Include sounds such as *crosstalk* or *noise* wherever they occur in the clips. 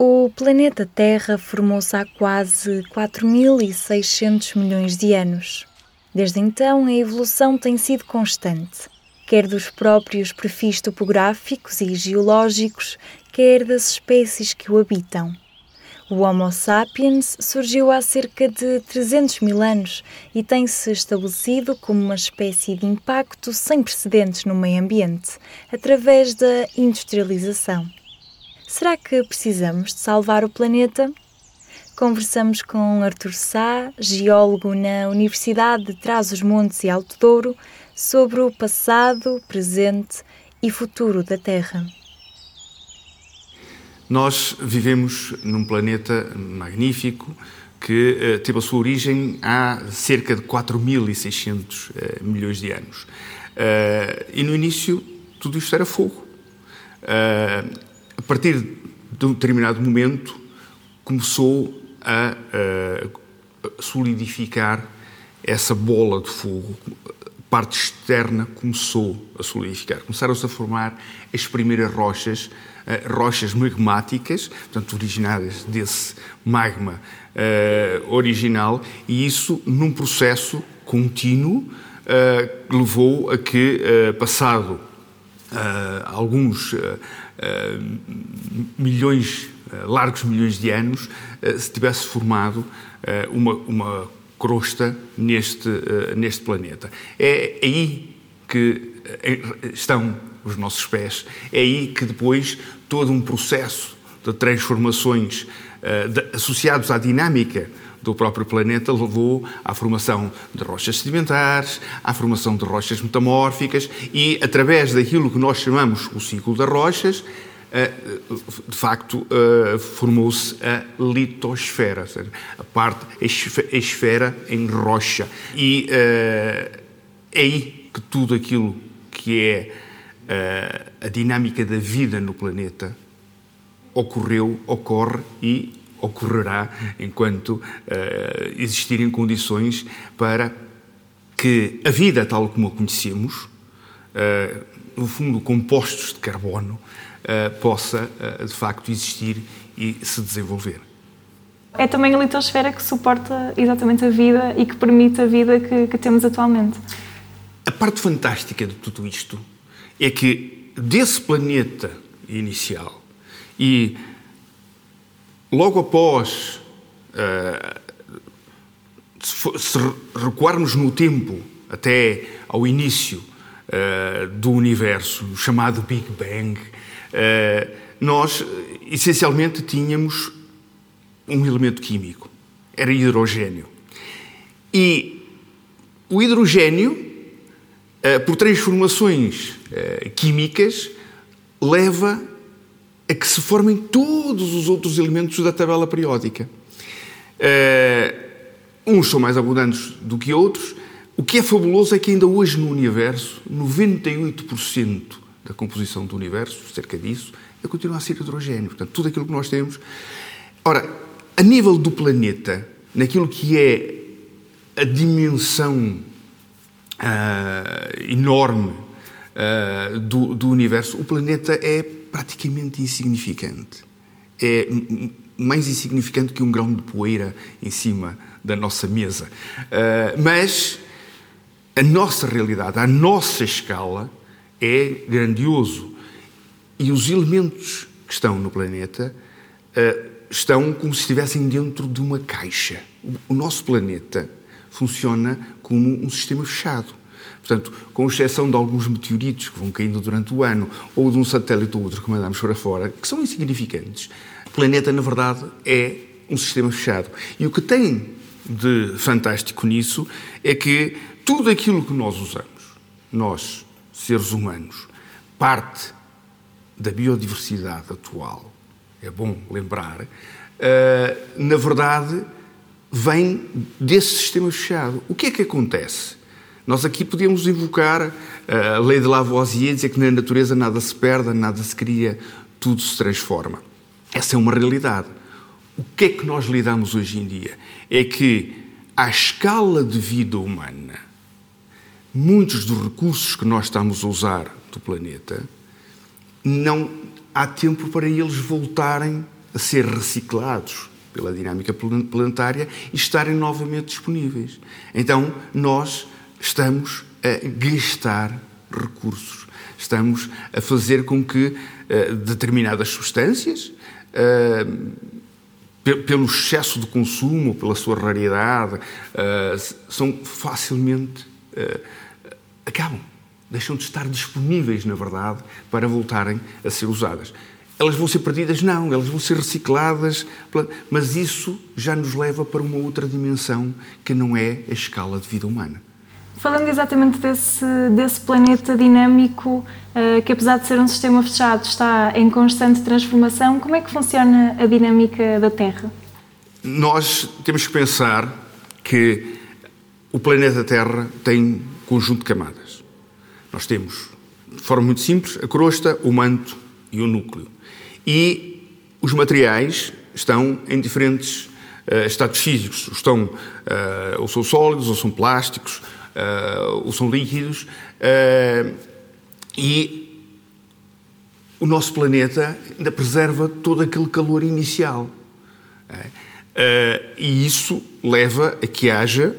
O planeta Terra formou-se há quase 4.600 milhões de anos. Desde então, a evolução tem sido constante, quer dos próprios perfis topográficos e geológicos, quer das espécies que o habitam. O Homo sapiens surgiu há cerca de 300 mil anos e tem-se estabelecido como uma espécie de impacto sem precedentes no meio ambiente, através da industrialização. Será que precisamos de salvar o planeta? Conversamos com Artur Sá, geólogo na Universidade de Trás-os-Montes e Alto Douro, sobre o passado, presente e futuro da Terra. Nós vivemos num planeta magnífico que uh, teve a sua origem há cerca de 4.600 uh, eh, milhões de anos. Uh, e no início tudo isto era fogo. Uh, a partir de um determinado momento, começou a, a solidificar essa bola de fogo. A parte externa começou a solidificar. Começaram-se a formar as primeiras rochas, uh, rochas magmáticas, portanto, originadas desse magma uh, original, e isso num processo contínuo uh, levou a que, passado alguns eh, milhões, eh, largos milhões de anos, eh, se tivesse formado uma, uma crosta neste, neste planeta. É aí que estão os nossos pés, é aí que depois todo um processo de transformações associados à dinâmica do próprio planeta levou à formação de rochas sedimentares, à formação de rochas metamórficas e, através daquilo que nós chamamos o ciclo das rochas, eh, de facto, eh, formou-se a litosfera, a parte, a esfera em rocha. E eh, é aí que tudo aquilo que é a dinâmica da vida no planeta ocorreu, ocorre e ocorrerá enquanto uh, existirem condições para que a vida tal como a conhecemos, uh, no fundo compostos de carbono, uh, possa de facto existir e se desenvolver. É também a litosfera que suporta exatamente a vida e que permite a vida que, que temos atualmente. A parte fantástica de tudo isto é que desse planeta inicial e logo após, uh, se recuarmos no tempo até ao início uh, do universo, chamado Big Bang, uh, nós essencialmente tínhamos um elemento químico, era hidrogênio. E o hidrogênio, por transformações químicas, leva a que se formem todos os outros elementos da tabela periódica. Uh, uns são mais abundantes do que outros. O que é fabuloso é que ainda hoje no universo, 98% da composição do universo, cerca disso, é continua a ser hidrogênio. Portanto, tudo aquilo que nós temos. Ora, a nível do planeta, naquilo que é a dimensão uh, enorme uh, do, do universo, o planeta é praticamente insignificante. É mais insignificante que um grão de poeira em cima da nossa mesa. Uh, mas a nossa realidade, a nossa escala é grandioso. E os elementos que estão no planeta uh, estão como se estivessem dentro de uma caixa. O nosso planeta funciona como um sistema fechado. Portanto, com exceção de alguns meteoritos que vão caindo durante o ano, ou de um satélite ou outro que mandamos para fora, que são insignificantes, o planeta, na verdade, é um sistema fechado. E o que tem de fantástico nisso é que tudo aquilo que nós usamos, nós, seres humanos, parte da biodiversidade atual, é bom lembrar, uh, na verdade, vem desse sistema fechado. O que é que acontece? Nós aqui podemos invocar eh, a lei de Lavoisier, dizer que na natureza nada se perde, nada se cria, tudo se transforma. Essa é uma realidade. O que é que nós lidamos hoje em dia? É que, à escala de vida humana, muitos dos recursos que nós estamos a usar do planeta, não há tempo para eles voltarem a ser reciclados pela dinâmica planetária e estarem novamente disponíveis. Então, nós estamos a gastar recursos, estamos a fazer com que uh, determinadas substâncias, uh, pelo excesso de consumo, pela sua raridade, uh, são facilmente acabam, deixam de estar disponíveis, na verdade, para voltarem a ser usadas. Elas vão ser perdidas? Não, elas vão ser recicladas, mas isso já nos leva para uma outra dimensão que não é a escala de vida humana. Falando exatamente desse, desse planeta dinâmico, uh, que apesar de ser um sistema fechado, está em constante transformação, como é que funciona a dinâmica da Terra? Nós temos que pensar que o planeta Terra tem um conjunto de camadas. Nós temos, de forma muito simples, a crosta, o manto e o núcleo. E os materiais estão em diferentes uh, estados físicos. Estão, uh, ou são sólidos, ou são plásticos, ou são líquidos. e o nosso planeta ainda preserva todo aquele calor inicial. e isso leva a que haja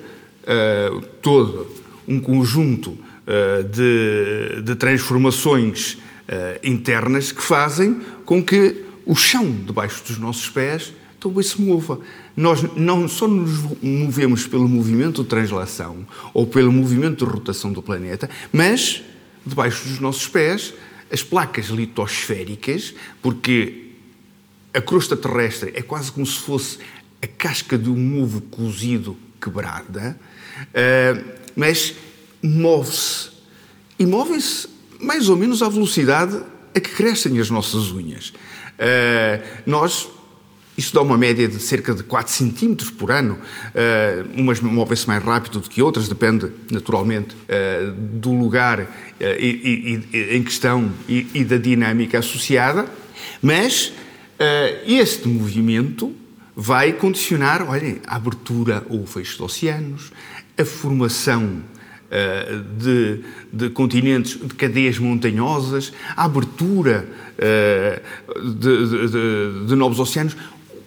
todo um conjunto de, de transformações internas que fazem com que o chão debaixo dos nossos pés também se mova. Nós não só nos movemos pelo movimento de translação ou pelo movimento de rotação do planeta, mas debaixo dos nossos pés as placas litosféricas, porque a crosta terrestre é quase como se fosse a casca de um ovo cozido quebrada, uh, mas move-se. E move-se mais ou menos à velocidade a que crescem as nossas unhas. Uh, nós, isto dá uma média de cerca de 4 centímetros por ano. Uh, umas movem-se mais rápido do que outras, depende naturalmente uh, do lugar e, e, em questão e, e, da dinâmica associada, mas este movimento vai condicionar, olhem, a abertura ou o fecho de oceanos, a formação de, de, continentes, de cadeias montanhosas, a abertura eh, de, de, de novos oceanos,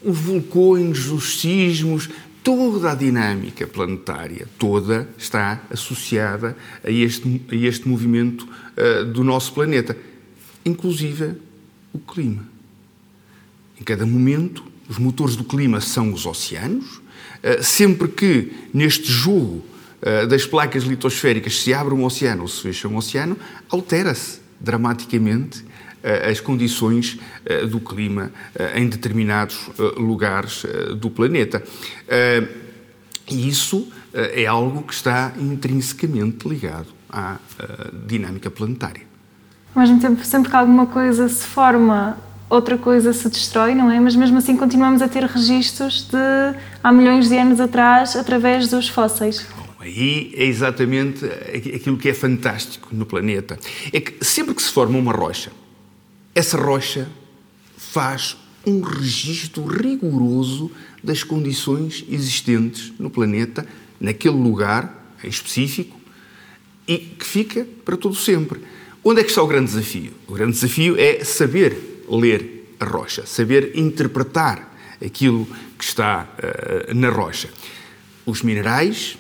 os vulcões, os sismos, toda a dinâmica planetária, toda está associada a este, a este movimento uh, do nosso planeta, inclusive o clima. Em cada momento, os motores do clima são os oceanos, uh, sempre que neste jogo eh, das placas litosféricas se abre um oceano ou se fecha um oceano, altera-se dramaticamente as condições eh, do clima em determinados lugares do planeta. E isso é algo que está intrinsecamente ligado à dinâmica planetária. Ao mesmo tempo, sempre que alguma coisa se forma, outra coisa se destrói, não é? Mas mesmo assim continuamos a ter registros de há milhões de anos atrás através dos fósseis. Aí é exatamente aquilo que é fantástico no planeta. É que sempre que se forma uma rocha, essa rocha faz um registro rigoroso das condições existentes no planeta, naquele lugar em específico, e que fica para todo sempre. Onde é que está o grande desafio? O grande desafio é saber ler a rocha, saber interpretar aquilo que está uh, na rocha. Os minerais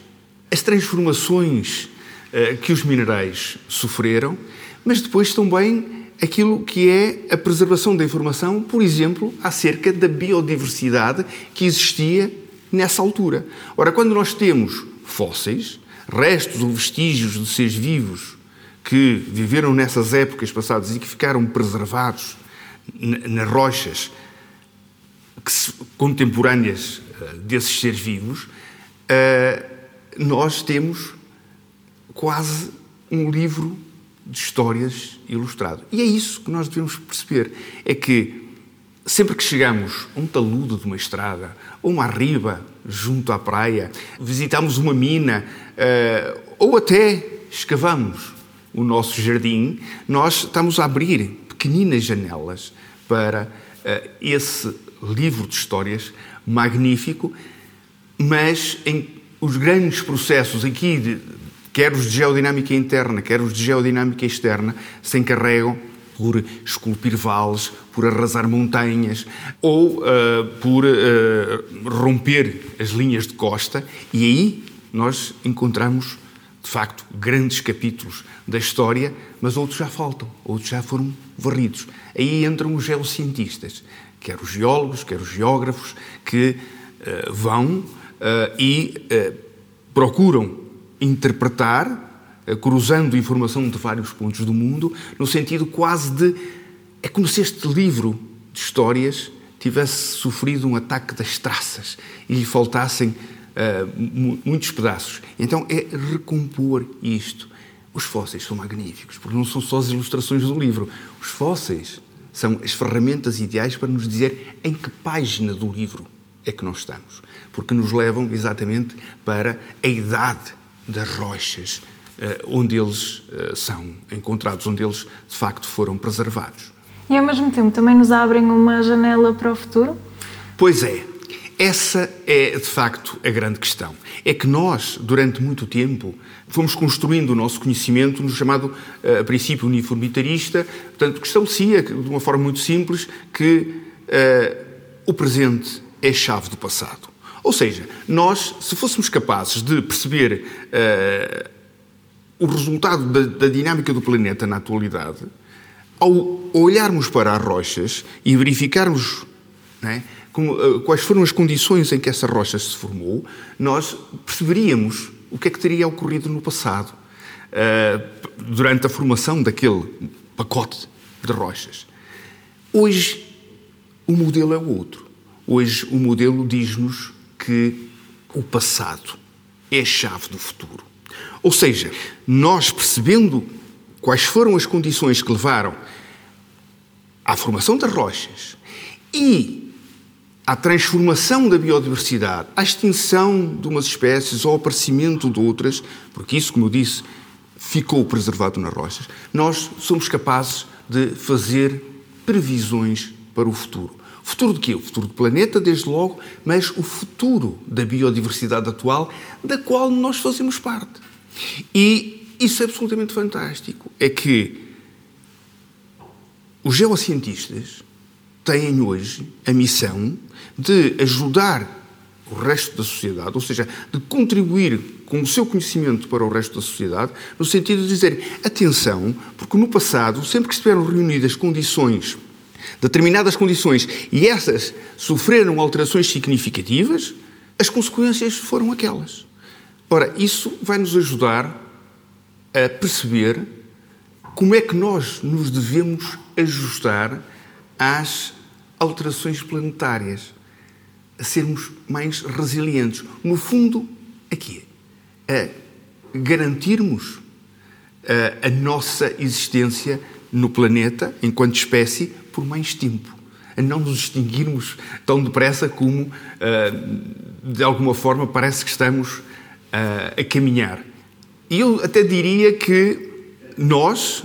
as transformações uh, que os minerais sofreram, mas depois também aquilo que é a preservação da informação, por exemplo, acerca da biodiversidade que existia nessa altura. Ora, quando nós temos fósseis, restos ou vestígios de seres vivos que viveram nessas épocas passadas e que ficaram preservados nas rochas contemporâneas eh, desses seres vivos, uh, nós temos quase um livro de histórias ilustrado. E é isso que nós devemos perceber: é que sempre que chegamos a um talude de uma estrada, ou uma riba junto à praia, visitamos uma mina, uh, ou até escavamos o nosso jardim, nós estamos a abrir pequeninas janelas para uh, esse livro de histórias magnífico, mas em os grandes processos aqui, de, quer os de geodinâmica interna, quer os de geodinâmica externa, se encarregam por esculpir vales, por arrasar montanhas ou uh, por uh, romper as linhas de costa. E aí nós encontramos, de facto, grandes capítulos da história, mas outros já faltam, outros já foram varridos. Aí entram os geocientistas, quer os geólogos, quer os geógrafos, que uh, vão e procuram interpretar eh, cruzando informação de vários pontos do mundo, no sentido quase de. É como se este livro de histórias tivesse sofrido um ataque das traças e lhe faltassem uh, muitos pedaços. Então é recompor isto. Os fósseis são magníficos, porque não são só as ilustrações do livro. Os fósseis são as ferramentas ideais para nos dizer em que página do livro é que nós estamos, porque nos levam exatamente para a idade das rochas, eh, onde eles eh, são encontrados, onde eles de facto foram preservados. E ao mesmo tempo também nos abrem uma janela para o futuro? Pois é. Essa é de facto a grande questão. É que nós, durante muito tempo, fomos construindo o nosso conhecimento no chamado uh, princípio uniformitarista, portanto, que estabelecia, de uma forma muito simples, que uh, o presente é chave do passado. Ou seja, nós, se fôssemos capazes de perceber uh, o resultado da, da dinâmica do planeta na atualidade, ao olharmos para as rochas e verificarmos é, como, uh, quais foram as condições em que essa rocha se formou, nós perceberíamos o que é que teria ocorrido no passado, uh, durante a formação daquele pacote de rochas. Hoje, o modelo é outro. Hoje, o modelo diz-nos que o passado é a chave do futuro. Ou seja, nós percebendo quais foram as condições que levaram à formação das rochas e à transformação da biodiversidade, à extinção de umas espécies, ao aparecimento de outras, porque isso, como eu disse, ficou preservado nas rochas, nós somos capazes de fazer previsões para o futuro. Futuro de quê? O futuro do planeta, desde logo, mas o futuro da biodiversidade atual, da qual nós fazemos parte. E isso é absolutamente fantástico. É que os geocientistas têm hoje a missão de ajudar o resto da sociedade, ou seja, de contribuir com o seu conhecimento para o resto da sociedade, no sentido de dizer atenção, porque no passado, sempre que estiveram reunidas condições, determinadas condições, e essas sofreram alterações significativas, as consequências foram aquelas. Ora, isso vai nos ajudar a perceber como é que nós nos devemos ajustar às alterações planetárias, a sermos mais resilientes. No fundo, aqui a garantirmos a, a nossa existência no planeta, enquanto espécie, por mais tempo. A não nos extinguirmos tão depressa como, de alguma forma, parece que estamos a, a caminhar. E eu até diria que nós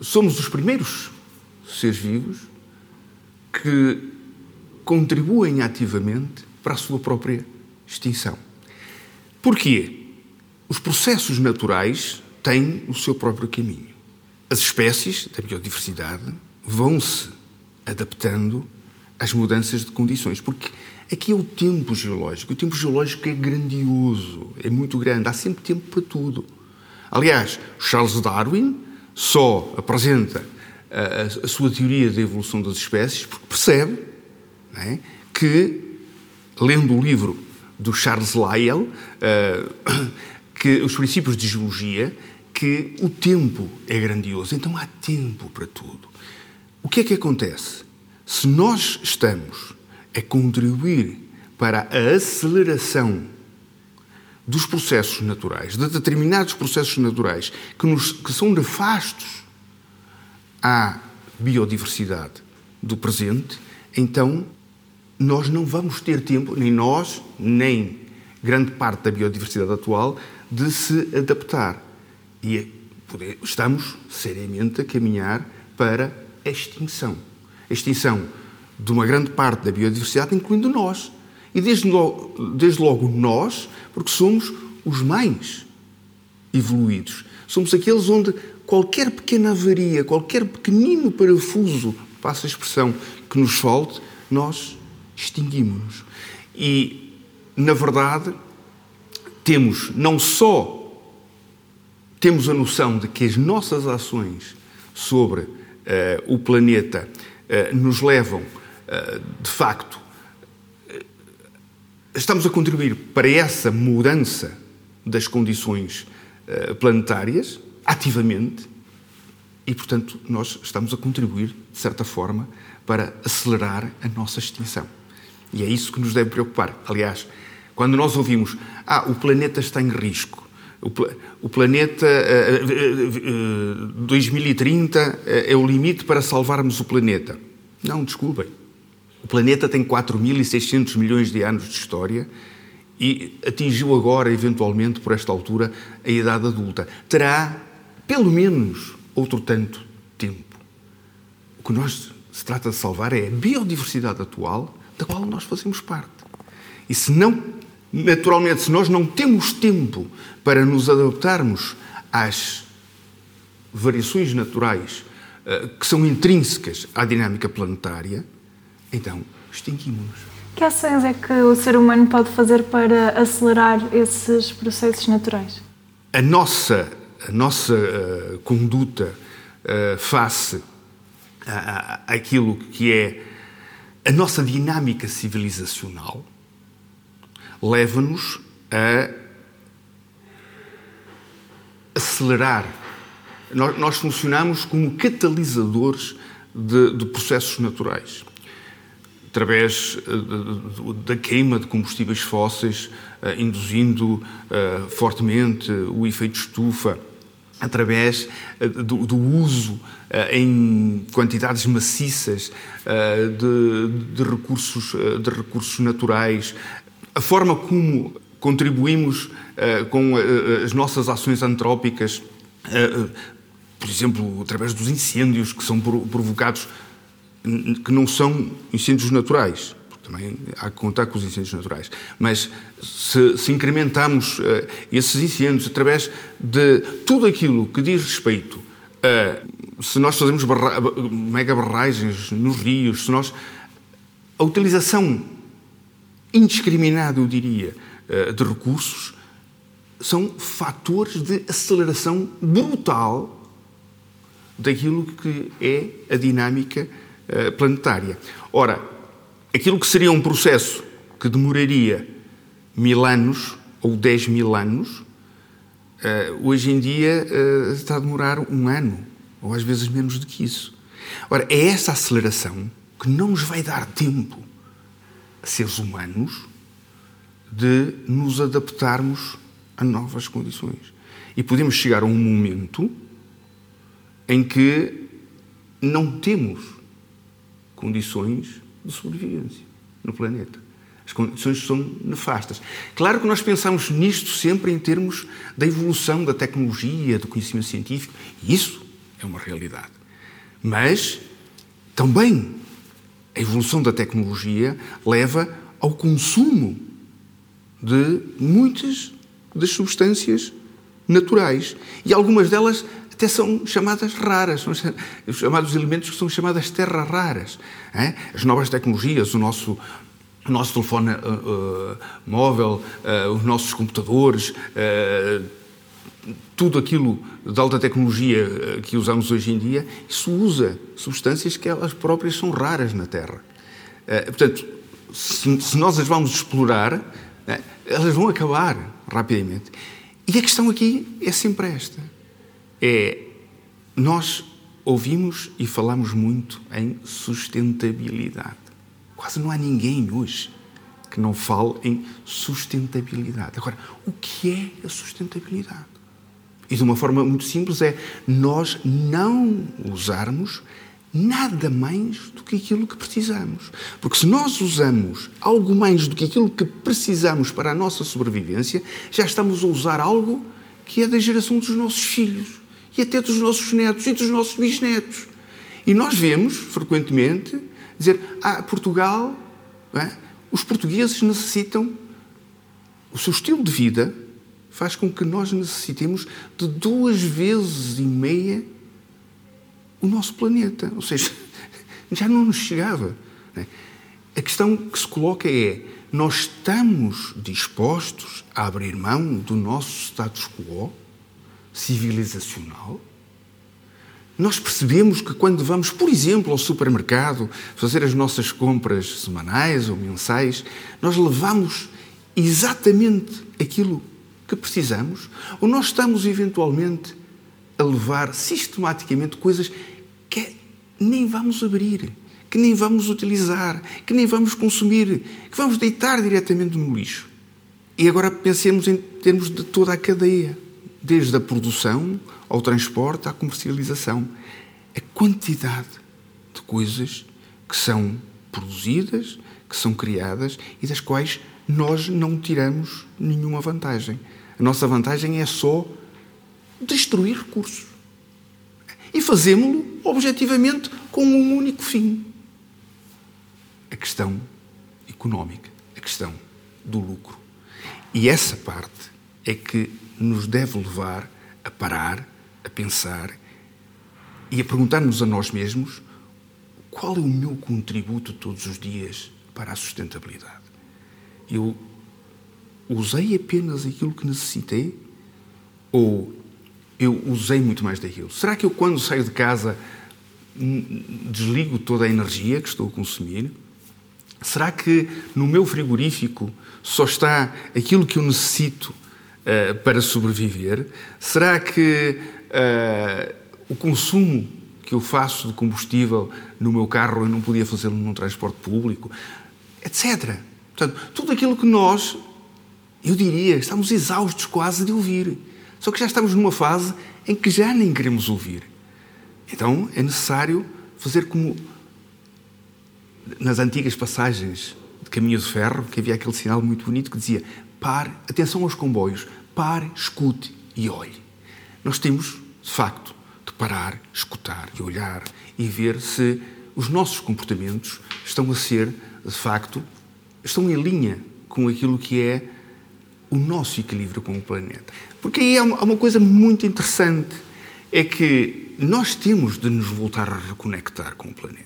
somos os primeiros seres vivos que contribuem ativamente para a sua própria extinção. Porquê? Os processos naturais têm o seu próprio caminho. As espécies da biodiversidade vão-se adaptando às mudanças de condições, porque Aqui é o tempo geológico. O tempo geológico é grandioso, é muito grande, há sempre tempo para tudo. Aliás, Charles Darwin só apresenta a, a sua teoria da evolução das espécies porque percebe é, que, lendo o livro do Charles Lyell, uh, *coughs* que os princípios de geologia, que o tempo é grandioso, então há tempo para tudo. O que é que acontece? Se nós estamos é contribuir para a aceleração dos processos naturais, de determinados processos naturais que, nos, que são nefastos à biodiversidade do presente, então nós não vamos ter tempo, nem nós, nem grande parte da biodiversidade atual, de se adaptar. E é estamos seriamente a caminhar para a extinção. A extinção de uma grande parte da biodiversidade, incluindo nós. E desde logo, desde logo nós, porque somos os mais evoluídos. Somos aqueles onde qualquer pequena avaria, qualquer pequenino parafuso, passa a expressão, que nos falte, nós extinguimos-nos. E, na verdade, temos não só temos a noção de que as nossas ações sobre uh, o planeta uh, nos levam, uh, de facto, estamos a contribuir para essa mudança das condições planetárias, ativamente, e, portanto, nós estamos a contribuir, de certa forma, para acelerar a nossa extinção. E é isso que nos deve preocupar. Aliás, quando nós ouvimos, ah, o planeta está em risco, o, planeta 2030 eh, eh, eh, é o limite para salvarmos o planeta. Não, desculpem. O planeta tem 4.600 milhões de anos de história e atingiu agora, eventualmente, por esta altura, a idade adulta. Terá, pelo menos, outro tanto tempo. O que nós se trata de salvar é a biodiversidade atual, da qual nós fazemos parte. E se não Naturalmente, se nós não temos tempo para nos adaptarmos às variações naturais uh, que são intrínsecas à dinâmica planetária, então extinguimos-nos. Que ações é que o ser humano pode fazer para acelerar esses processos naturais? A nossa, a nossa uh, conduta uh, face àquilo que é a nossa dinâmica civilizacional leva-nos a acelerar. Nós, nós funcionamos como catalisadores de, de processos naturais através eh, da queima de combustíveis fósseis, eh, induzindo eh, fortemente o efeito estufa, através do, uso em quantidades maciças de, recursos, de recursos naturais, a forma como contribuímos uh, com uh, as nossas ações antrópicas, uh, por exemplo, através dos incêndios que são provocados, que não são incêndios naturais, porque também há que contar com os incêndios naturais, mas se, se incrementamos esses incêndios através de tudo aquilo que diz respeito a. Se nós fazemos barra, mega barragens nos rios, se nós. A utilização indiscriminado, eu diria, eh, de recursos, são fatores de aceleração brutal daquilo que é a dinâmica eh, planetária. Ora, aquilo que seria um processo que demoraria mil anos ou dez mil anos, eh, hoje em dia está a demorar um ano, ou às vezes menos do que isso. Ora, é essa aceleração que não nos vai dar tempo seres humanos, de nos adaptarmos a novas condições. E podemos chegar a um momento em que não temos condições de sobrevivência no planeta. As condições são nefastas. Claro que nós pensamos nisto sempre em termos da evolução da tecnologia, do conhecimento científico, e isso é uma realidade. Mas também a evolução da tecnologia leva ao consumo de muitas das substâncias naturais. E algumas delas até são chamadas raras, são os chamados elementos que são chamadas terras raras. É? As novas tecnologias, o nosso, o nosso telefone uh, uh, móvel, uh, os nossos computadores, tudo aquilo de alta tecnologia eh, que usamos hoje em dia, isso usa substâncias que elas próprias são raras na Terra. Eh, portanto, se nós as vamos explorar, eh, elas vão acabar rapidamente. E a questão aqui é sempre esta: é nós ouvimos e falamos muito em sustentabilidade. Quase não há ninguém hoje que não fale em sustentabilidade. Agora, o que é a sustentabilidade? E de uma forma muito simples é nós não usarmos nada mais do que aquilo que precisamos. Porque se nós usamos algo mais do que aquilo que precisamos para a nossa sobrevivência, já estamos a usar algo que é da geração dos nossos filhos e até dos nossos netos e dos nossos bisnetos. E nós vemos, frequentemente, dizer: Ah, Portugal, é? os portugueses necessitam. O seu estilo de vida faz com que nós necessitemos de duas vezes e meia o nosso planeta. Ou seja, *laughs* já não nos chegava. Né? A questão que se coloca é: nós estamos dispostos a abrir mão do nosso status quo civilizacional? Nós percebemos que quando vamos, por exemplo, ao supermercado fazer as nossas compras semanais ou mensais, nós levamos exatamente aquilo que precisamos? Ou nós estamos eventualmente a levar sistematicamente coisas que nem vamos abrir, que nem vamos utilizar, que nem vamos consumir, que vamos deitar diretamente no lixo? E agora pensemos em termos de toda a cadeia desde a produção ao transporte à comercialização. A quantidade de coisas que são produzidas, que são criadas e das quais nós não tiramos nenhuma vantagem. A nossa vantagem é só destruir recursos. E fazemos-lo objetivamente com um único fim: a questão económica, a questão do lucro. E essa parte é que nos deve levar a parar, a pensar e a perguntar-nos a nós mesmos qual é o meu contributo todos os dias para a sustentabilidade. Eu usei apenas aquilo que necessitei ou eu usei muito mais daquilo? Será que eu, quando saio de casa, desligo toda a energia que estou a consumir? Será que no meu frigorífico só está aquilo que eu necessito uh, para sobreviver? Será que uh, o consumo que eu faço de combustível no meu carro eu não podia fazê-lo num transporte público? Etc. Portanto, tudo aquilo que nós, eu diria, estamos exaustos quase de ouvir. Só que já estamos numa fase em que já nem queremos ouvir. Então é necessário fazer como nas antigas passagens de caminho de ferro, que havia aquele sinal muito bonito que dizia pare, atenção aos comboios, pare, escute e olhe. Nós temos, de facto, de parar, escutar e olhar e ver se os nossos comportamentos estão a ser, de facto, estão em linha com aquilo que é o nosso equilíbrio com o planeta. Porque aí há uma coisa muito interessante, é que nós temos de nos voltar a reconectar com o planeta.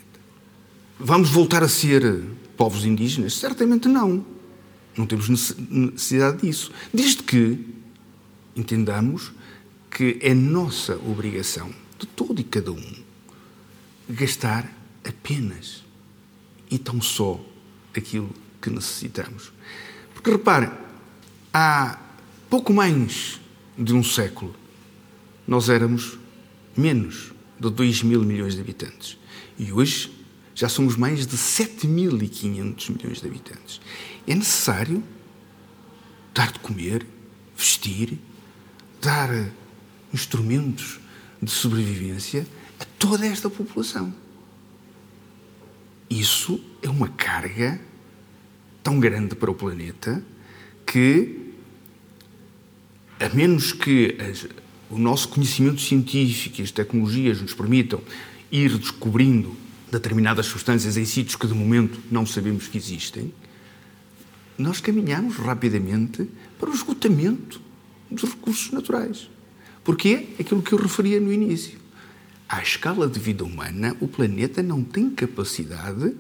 Vamos voltar a ser povos indígenas? Certamente não. Não temos necessidade disso. Desde que entendamos que é nossa obrigação, de todo e cada um, gastar apenas e tão só aquilo que necessitamos. Porque reparem, há pouco mais de um século, nós éramos menos de 2 mil milhões de habitantes. E hoje já somos mais de 7.500 milhões de habitantes. É necessário dar de comer, vestir, dar instrumentos de sobrevivência a toda esta população. Isso é uma carga tão grande para o planeta que, a menos que as, o nosso conhecimento científico e as tecnologias nos permitam ir descobrindo determinadas substâncias em sítios que de momento não sabemos que existem, nós caminhamos rapidamente para o esgotamento dos recursos naturais. Porque é aquilo que eu referia no início. À escala de vida humana, o planeta não tem capacidade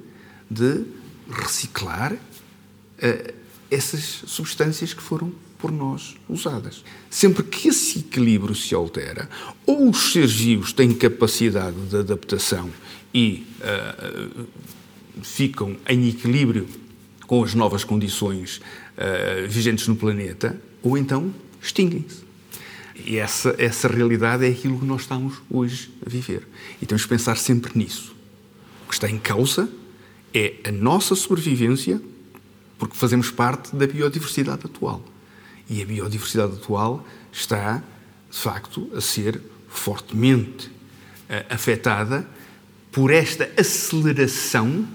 de reciclar uh, essas substâncias que foram por nós usadas. Sempre que esse equilíbrio se altera, ou os seres vivos têm capacidade de adaptação e uh, ficam em equilíbrio com as novas condições uh, vigentes no planeta, ou então extinguem-se. E essa, essa realidade é aquilo que nós estamos hoje a viver. E temos que pensar sempre nisso. O que está em causa é a nossa sobrevivência porque fazemos parte da biodiversidade atual. E a biodiversidade atual está, de facto, a ser fortemente uh, afetada por esta aceleração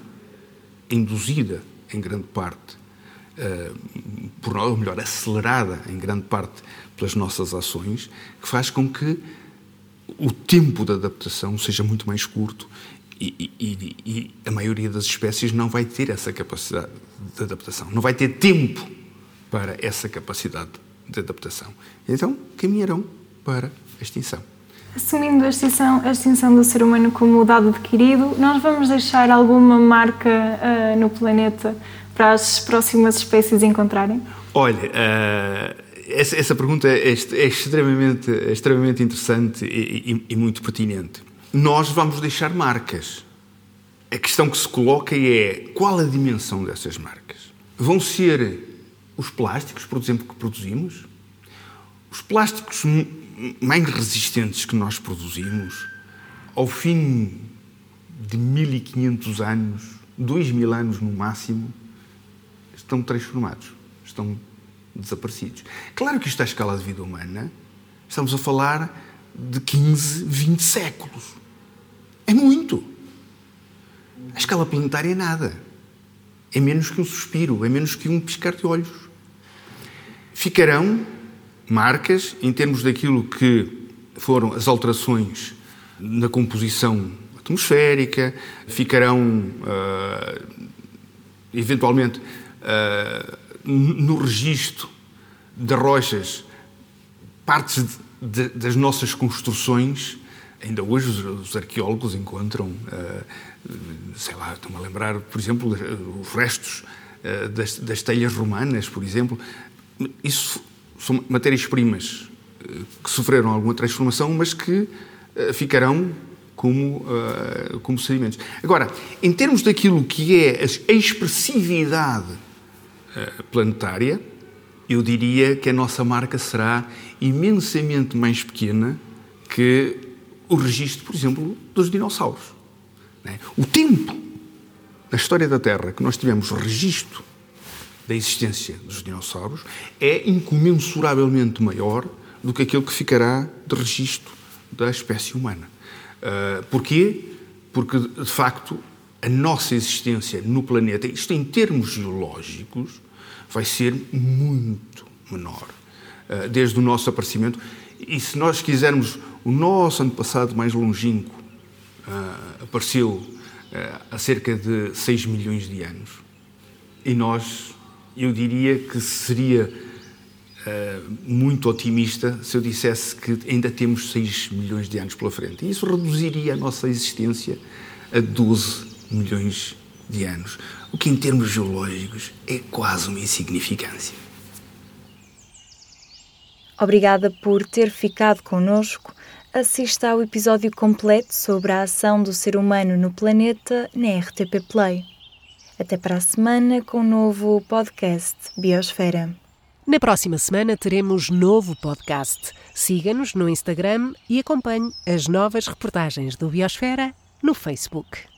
induzida, em grande parte, uh, por, ou melhor, acelerada em grande parte pelas nossas ações, que faz com que o tempo de adaptação seja muito mais curto e, e, e, a maioria das espécies não vai ter essa capacidade de adaptação, não vai ter tempo para essa capacidade de adaptação. Então, caminharão para a extinção. Assumindo a extinção, a extinção do ser humano como dado adquirido, nós vamos deixar alguma marca uh, no planeta para as próximas espécies encontrarem? Olha, uh, essa, essa, pergunta é, é, extremamente, é extremamente interessante e, e muito pertinente. Nós vamos deixar marcas. A questão que se coloca é qual a dimensão dessas marcas? Vão ser os plásticos, por exemplo, que produzimos? Os plásticos mais resistentes que nós produzimos, ao fim de 1500 anos, 2000 anos no máximo, estão transformados, estão desaparecidos. Claro que isto à escala de vida humana, estamos a falar de 15, 20 séculos. É muito. A escala planetária é nada. É menos que um suspiro, é menos que um piscar de olhos. Ficarão marcas em termos daquilo que foram as alterações na composição atmosférica, ficarão uh, eventualmente uh, no registro das rochas partes de, de, das nossas construções. Ainda hoje os, os arqueólogos encontram, uh, sei lá, estou-me a lembrar, por exemplo, os restos das, das telhas romanas, por exemplo. Isso são matérias-primas eh, que sofreram alguma transformação, mas que eh, ficarão como, uh, como sedimentos. Agora, em termos daquilo que é a expressividade uh, planetária, eu diria que a nossa marca será imensamente mais pequena que o registro, por exemplo, dos dinossauros. É? O tempo na história da Terra que nós tivemos registro da existência dos dinossauros é incomensuravelmente maior do que aquele que ficará de registro da espécie humana. Uh, porquê? Porque, de facto, a nossa existência no planeta, isto em termos geológicos, vai ser muito menor. Uh, desde o nosso aparecimento. E se nós quisermos, o nosso antepassado mais longínquo uh, apareceu há cerca de 6 milhões de anos. E nós eu diria que seria uh, muito otimista se eu dissesse que ainda temos 6 milhões de anos pela frente. E isso reduziria a nossa existência a 12 milhões de anos, o que em termos geológicos é quase uma insignificância. Obrigada por ter ficado conosco. Assista ao episódio completo sobre a ação do ser humano no planeta na RTP Play. Até para a semana com um novo podcast Biosfera. Na próxima semana teremos novo podcast. Siga-nos no Instagram e acompanhe as novas reportagens do Biosfera no Facebook.